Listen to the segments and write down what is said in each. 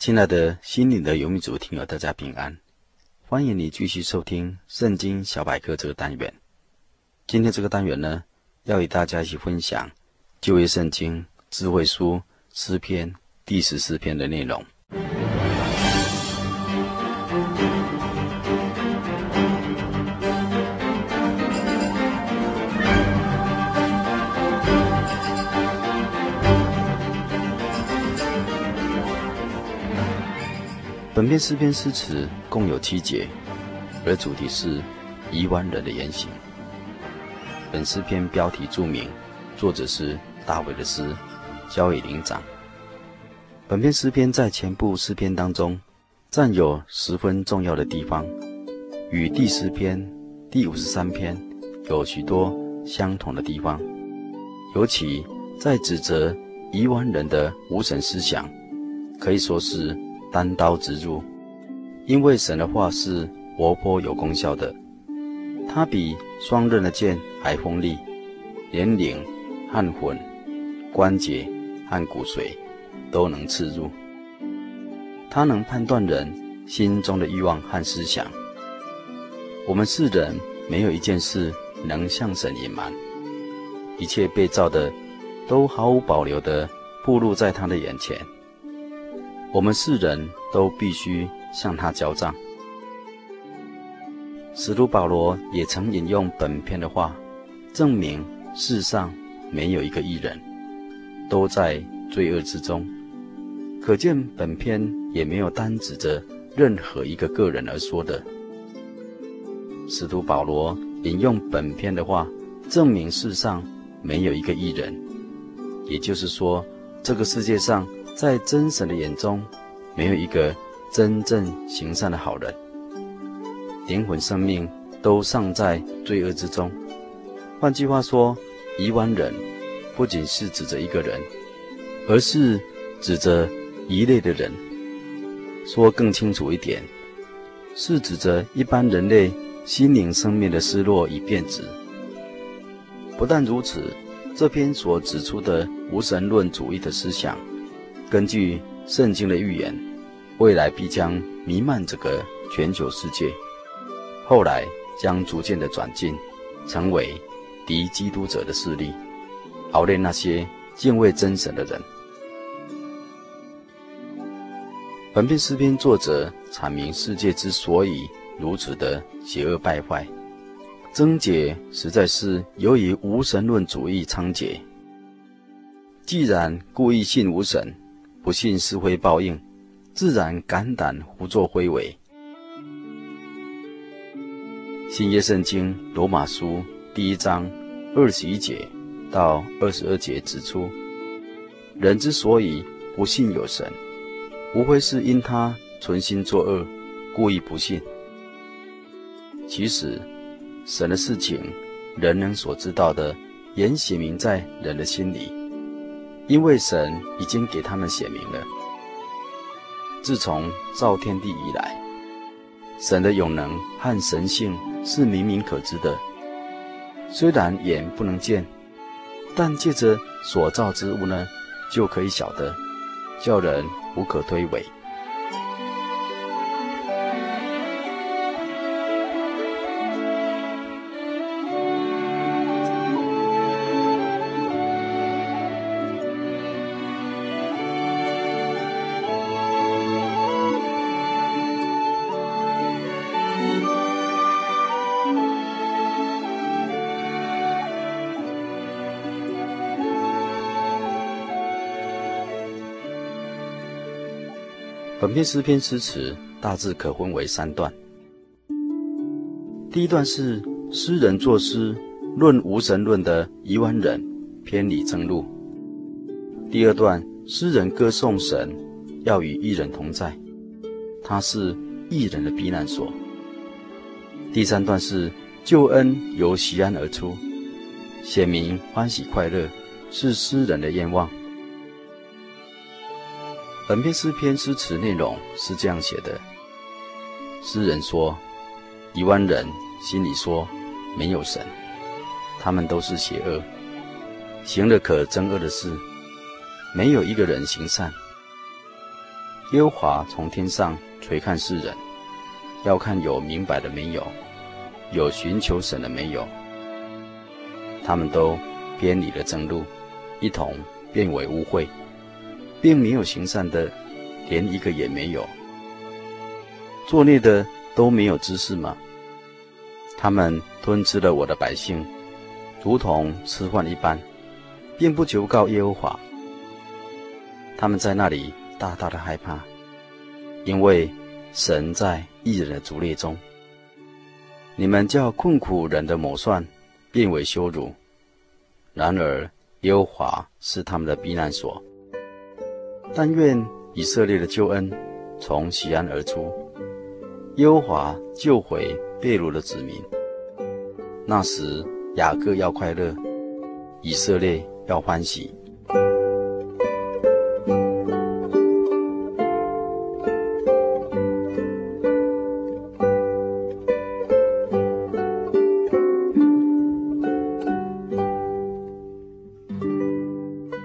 亲爱的心灵的游牧族听友，大家平安！欢迎你继续收听《圣经小百科》这个单元。今天这个单元呢，要与大家一起分享旧约圣经智慧书诗篇第十四篇的内容。本篇诗篇诗词共有七节，而主题是愚顽人的言行。本诗篇标题注明，作者是大卫的诗，交与灵长。本篇诗篇在前部诗篇当中占有十分重要的地方，与第十篇、第五十三篇有许多相同的地方，尤其在指责愚顽人的无神思想，可以说是。单刀直入，因为神的话是活泼有功效的，它比双刃的剑还锋利，连灵和魂、关节和骨髓都能刺入。它能判断人心中的欲望和思想。我们世人没有一件事能向神隐瞒，一切被造的都毫无保留地暴露在他的眼前。我们世人都必须向他交账。使徒保罗也曾引用本篇的话，证明世上没有一个义人，都在罪恶之中。可见本篇也没有单指着任何一个个人而说的。使徒保罗引用本篇的话，证明世上没有一个义人，也就是说，这个世界上。在真神的眼中，没有一个真正行善的好人，灵魂生命都丧在罪恶之中。换句话说，愚顽人不仅是指着一个人，而是指着一类的人。说更清楚一点，是指着一般人类心灵生命的失落与变质。不但如此，这篇所指出的无神论主义的思想。根据圣经的预言，未来必将弥漫整个全球世界，后来将逐渐的转进，成为敌基督者的势力，熬炼那些敬畏真神的人。本篇诗篇作者阐明世界之所以如此的邪恶败坏，症结实在是由于无神论主义猖獗。既然故意信无神，不信是会报应，自然肝胆胡作非为。新约圣经罗马书第一章二十一节到二十二节指出，人之所以不信有神，无非是因他存心作恶，故意不信。其实，神的事情，人人所知道的，也写明在人的心里。因为神已经给他们写明了，自从造天地以来，神的永能和神性是明明可知的。虽然眼不能见，但借着所造之物呢，就可以晓得，叫人无可推诿。本篇诗篇诗词大致可分为三段。第一段是诗人作诗论无神论的愚顽人偏离正路，第二段，诗人歌颂神要与义人同在，他是义人的避难所。第三段是救恩由锡安而出，显明欢喜快乐是诗人的愿望。本篇诗篇诗词内容是这样写的：诗人说，一万人心里说没有神，他们都是邪恶，行了可憎恶的事。没有一个人行善。耶和华从天上垂看世人，要看有明白的没有，有寻求神的没有。他们都偏离了正路，一同变为污秽，并没有行善的，连一个也没有。作孽的都没有知识吗？他们吞吃了我的百姓，如同吃饭一般，并不求告耶和华。他们在那里大大的害怕，因为神在义人的族列中。你们叫困苦人的谋算变为羞辱，然而耶和华是他们的避难所。但愿以色列的救恩从锡安而出，耶和华救回被掳的子民。那时雅各要快乐，以色列要欢喜。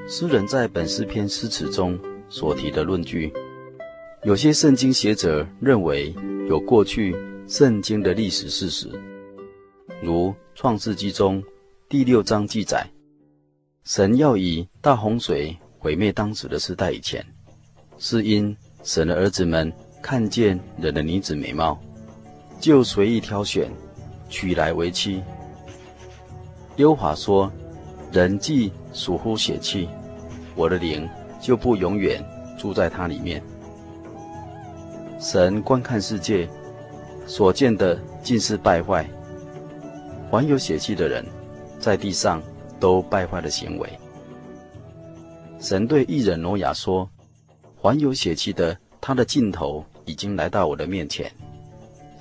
诗人在本诗篇诗词中所提的论据，有些圣经学者认为有过去圣经的历史事实，如创世纪中第六章记载，神要以大洪水毁灭当时的世代以前，是因神的儿子们看见人的女子美貌，就随意挑选，娶来为妻。耶和华说：人既属乎血气。我的灵就不永远住在他里面。神观看世界，所见的尽是败坏。凡有血气的人，在地上都败坏的行为。神对义人挪亚说：“凡有血气的，他的尽头已经来到我的面前，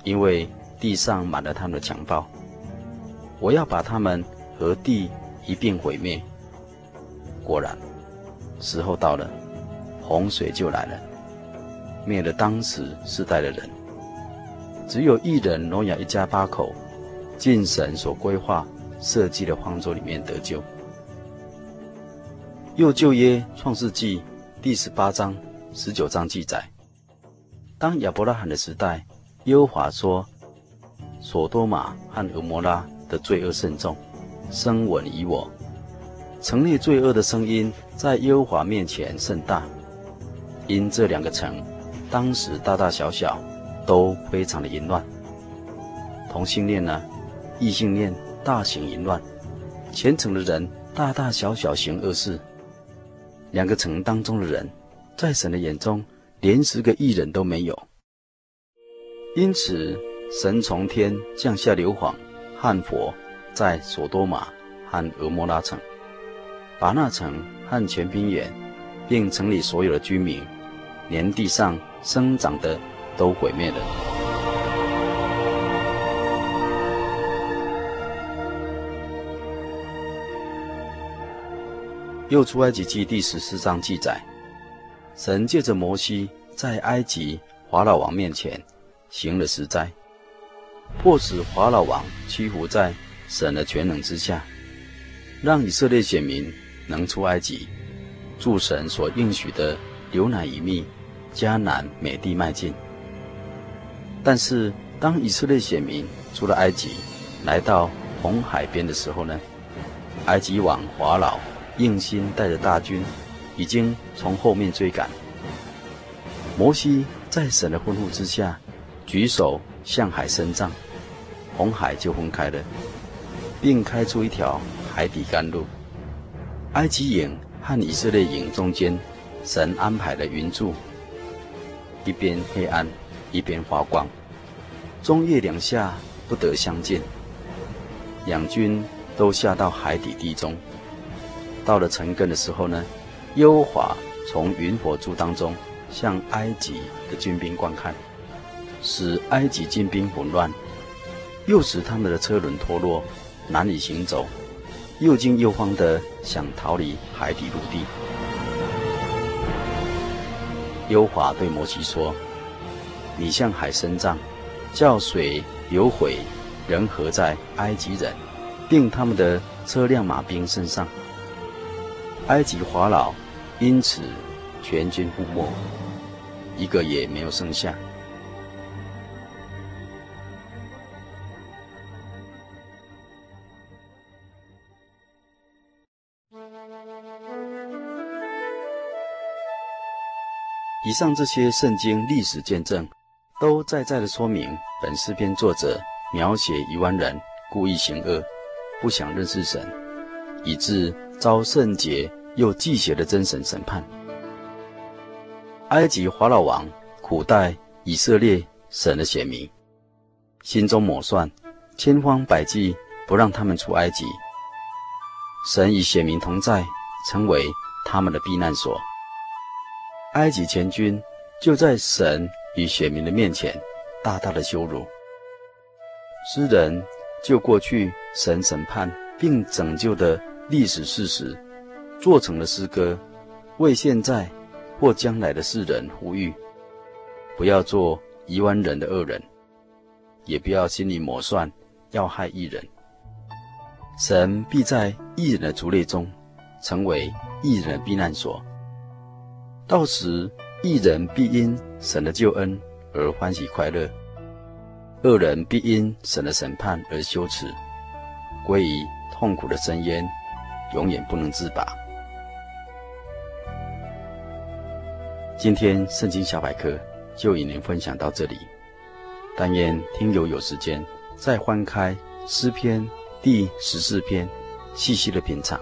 因为地上满了他们的强暴。我要把他们和地一并毁灭。”果然。时候到了，洪水就来了，灭了当时世代的人。只有一人挪亚一家八口，进神所规划设计的方舟里面得救。又旧约创世纪第十八章、十九章记载，当亚伯拉罕的时代，耶和华说：所多玛和蛾摩拉的罪恶甚重，声闻于我。城内罪恶的声音在耶和华面前甚大，因这两个城当时大大小小都非常的淫乱。同性恋呢，异性恋大行淫乱，虔诚的人大大小小行恶事。两个城当中的人，在神的眼中连十个义人都没有。因此，神从天降下硫磺和火，在所多玛和蛾摩拉城。把那城和全平原，并城里所有的居民，连地上生长的都毁灭了。又出埃及记第十四章记载，神借着摩西在埃及法老王面前行了十灾，迫使法老王屈服在神的全能之下，让以色列选民。能出埃及，诸神所应许的牛奶与蜜、迦南美地迈进。但是，当以色列选民出了埃及，来到红海边的时候呢，埃及王法老硬心带着大军，已经从后面追赶。摩西在神的吩咐之下，举手向海伸张，红海就分开了，并开出一条海底干路。埃及营和以色列营中间，神安排了云柱，一边黑暗，一边发光，中夜两下不得相见。两军都下到海底地中，到了晨更的时候呢，耶和华从云火柱当中向埃及的军兵观看，使埃及军兵混乱，又使他们的车轮脱落，难以行走，又惊又慌的想逃离海底陆地。优华对摩西说：“你向海伸杖，叫水流毁人和在埃及人，并他们的车辆马兵身上。埃及法老因此全军覆没，一个也没有剩下。”以上这些圣经历史见证，都在在的说明本诗篇作者描写一万人故意行恶，不想认识神，以致遭圣洁又忌邪的真神审判。埃及法老王苦待以色列神的选民，心中谋算，千方百计不让他们出埃及。神与选民同在，成为他们的避难所。埃及全军就在神与选民的面前大大的羞辱。诗人就过去神审判并拯救的历史事实，做成了诗歌，为现在或将来的世人呼吁：不要做愚顽人的恶人，也不要心里谋算要害义人。神必在义人的族类中，成为义人的避难所。到时，一人必因神的救恩而欢喜快乐；恶人必因神的审判而羞耻，归于痛苦的深渊，永远不能自拔。今天圣经小百科就与您分享到这里，但愿听友有时间再翻开诗篇第十四篇，细细的品尝，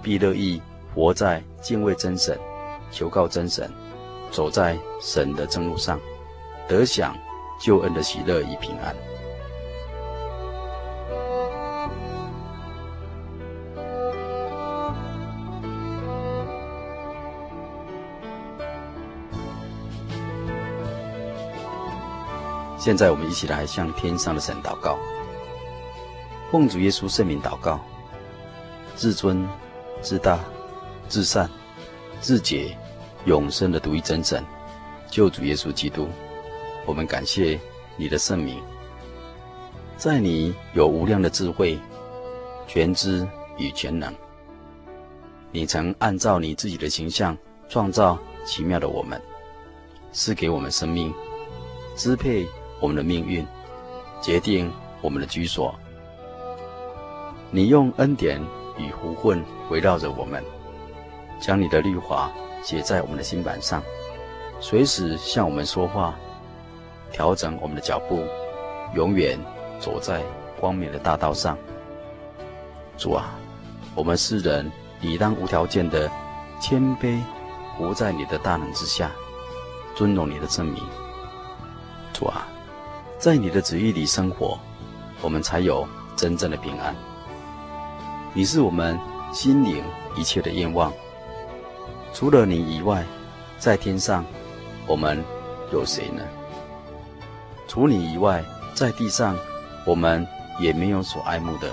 必乐意活在敬畏真神。求告真神，走在神的正路上，得享救恩的喜乐与平安。现在我们一起来向天上的神祷告，奉主耶稣圣名祷告，至尊、至大、至善。自洁、永生的独一真神，救主耶稣基督，我们感谢你的圣名。在你有无量的智慧、全知与全能。你曾按照你自己的形象创造奇妙的我们，赐给我们生命，支配我们的命运，决定我们的居所。你用恩典与福分围绕着我们。将你的律法写在我们的心板上，随时向我们说话，调整我们的脚步，永远走在光明的大道上。主啊，我们世人理当无条件的谦卑，服在你的大能之下，尊荣你的圣名。主啊，在你的旨意里生活，我们才有真正的平安。你是我们心灵一切的愿望。除了你以外，在天上，我们有谁呢？除你以外，在地上，我们也没有所爱慕的。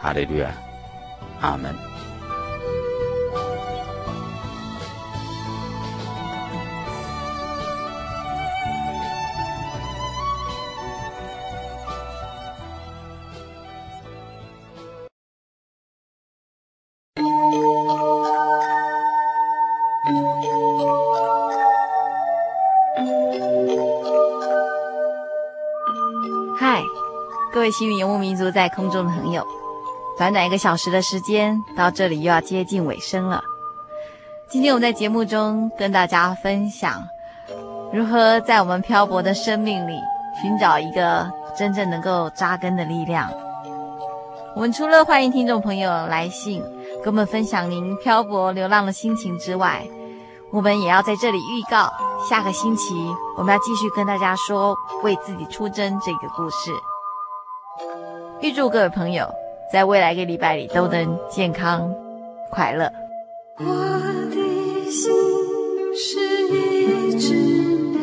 哈利路亚，阿门。嗨各位心灵游牧民族在空中的朋友，短短一个小时的时间，到这里又要接近尾声了。今天我们在节目中跟大家分享，如何在我们漂泊的生命里寻找一个真正能够扎根的力量。我们除了欢迎听众朋友来信跟我们分享您漂泊流浪的心情之外，我们也要在这里预告，下个星期我们要继续跟大家说为自己出征这个故事。预祝各位朋友在未来一个礼拜里都能健康快乐。我的心是一只鸟，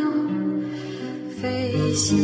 飞向